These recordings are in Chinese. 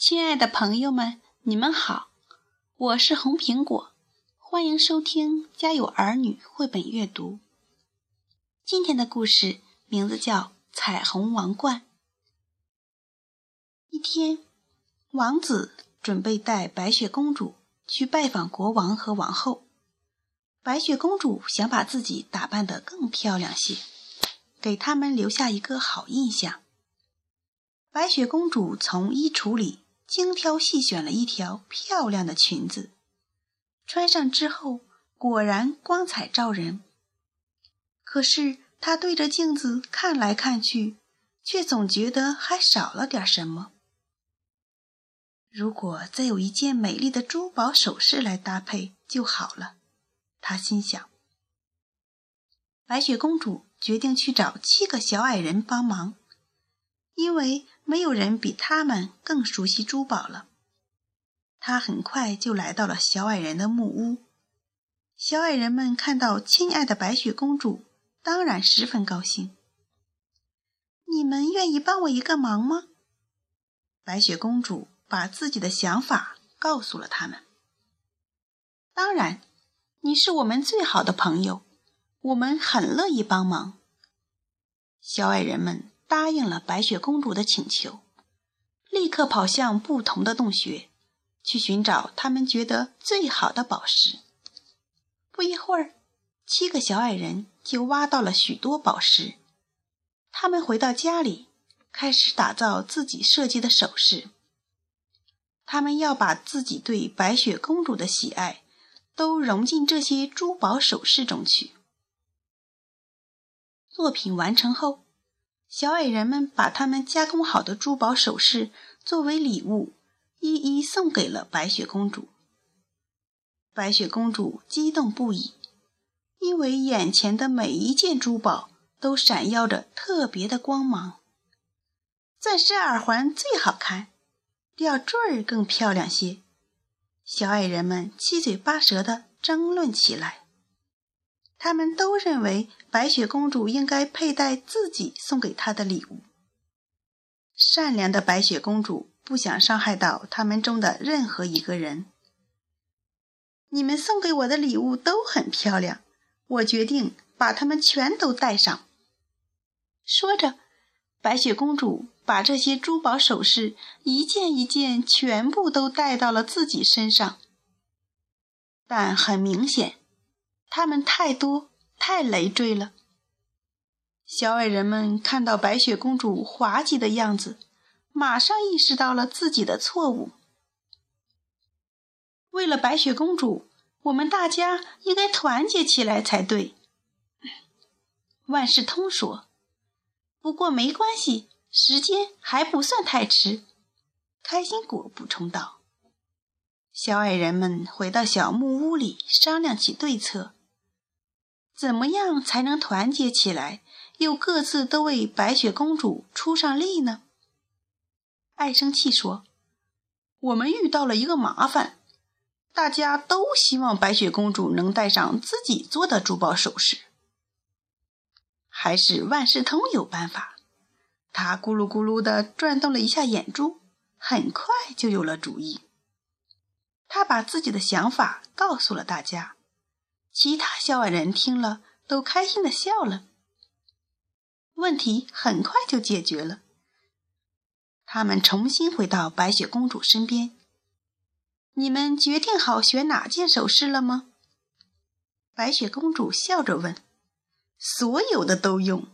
亲爱的朋友们，你们好，我是红苹果，欢迎收听《家有儿女》绘本阅读。今天的故事名字叫《彩虹王冠》。一天，王子准备带白雪公主去拜访国王和王后。白雪公主想把自己打扮得更漂亮些，给他们留下一个好印象。白雪公主从衣橱里。精挑细选了一条漂亮的裙子，穿上之后果然光彩照人。可是她对着镜子看来看去，却总觉得还少了点什么。如果再有一件美丽的珠宝首饰来搭配就好了，她心想。白雪公主决定去找七个小矮人帮忙，因为。没有人比他们更熟悉珠宝了。他很快就来到了小矮人的木屋。小矮人们看到亲爱的白雪公主，当然十分高兴。你们愿意帮我一个忙吗？白雪公主把自己的想法告诉了他们。当然，你是我们最好的朋友，我们很乐意帮忙。小矮人们。答应了白雪公主的请求，立刻跑向不同的洞穴，去寻找他们觉得最好的宝石。不一会儿，七个小矮人就挖到了许多宝石。他们回到家里，开始打造自己设计的首饰。他们要把自己对白雪公主的喜爱，都融进这些珠宝首饰中去。作品完成后。小矮人们把他们加工好的珠宝首饰作为礼物，一一送给了白雪公主。白雪公主激动不已，因为眼前的每一件珠宝都闪耀着特别的光芒。钻石耳环最好看，吊坠儿更漂亮些。小矮人们七嘴八舌地争论起来。他们都认为白雪公主应该佩戴自己送给她的礼物。善良的白雪公主不想伤害到他们中的任何一个人。你们送给我的礼物都很漂亮，我决定把它们全都戴上。说着，白雪公主把这些珠宝首饰一件一件全部都戴到了自己身上。但很明显。他们太多，太累赘了。小矮人们看到白雪公主滑稽的样子，马上意识到了自己的错误。为了白雪公主，我们大家应该团结起来才对。万事通说：“不过没关系，时间还不算太迟。”开心果补充道。小矮人们回到小木屋里，商量起对策。怎么样才能团结起来，又各自都为白雪公主出上力呢？爱生气说：“我们遇到了一个麻烦，大家都希望白雪公主能戴上自己做的珠宝首饰。还是万事通有办法。”他咕噜咕噜地转动了一下眼珠，很快就有了主意。他把自己的想法告诉了大家。其他小矮人听了，都开心的笑了。问题很快就解决了。他们重新回到白雪公主身边。你们决定好选哪件首饰了吗？白雪公主笑着问。所有的都用。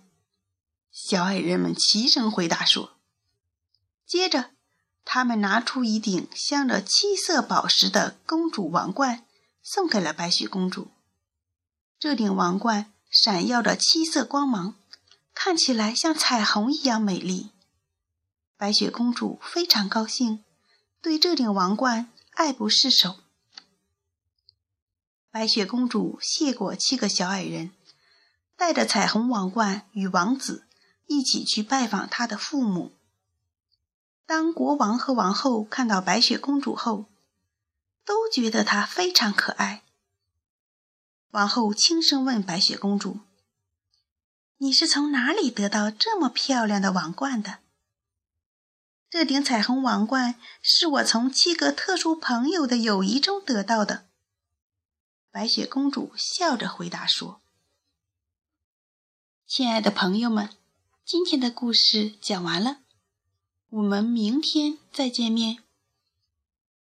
小矮人们齐声回答说。接着，他们拿出一顶镶着七色宝石的公主王冠，送给了白雪公主。这顶王冠闪耀着七色光芒，看起来像彩虹一样美丽。白雪公主非常高兴，对这顶王冠爱不释手。白雪公主谢过七个小矮人，带着彩虹王冠与王子一起去拜访他的父母。当国王和王后看到白雪公主后，都觉得她非常可爱。王后轻声问白雪公主：“你是从哪里得到这么漂亮的王冠的？”这顶彩虹王冠是我从七个特殊朋友的友谊中得到的。”白雪公主笑着回答说：“亲爱的朋友们，今天的故事讲完了，我们明天再见面。”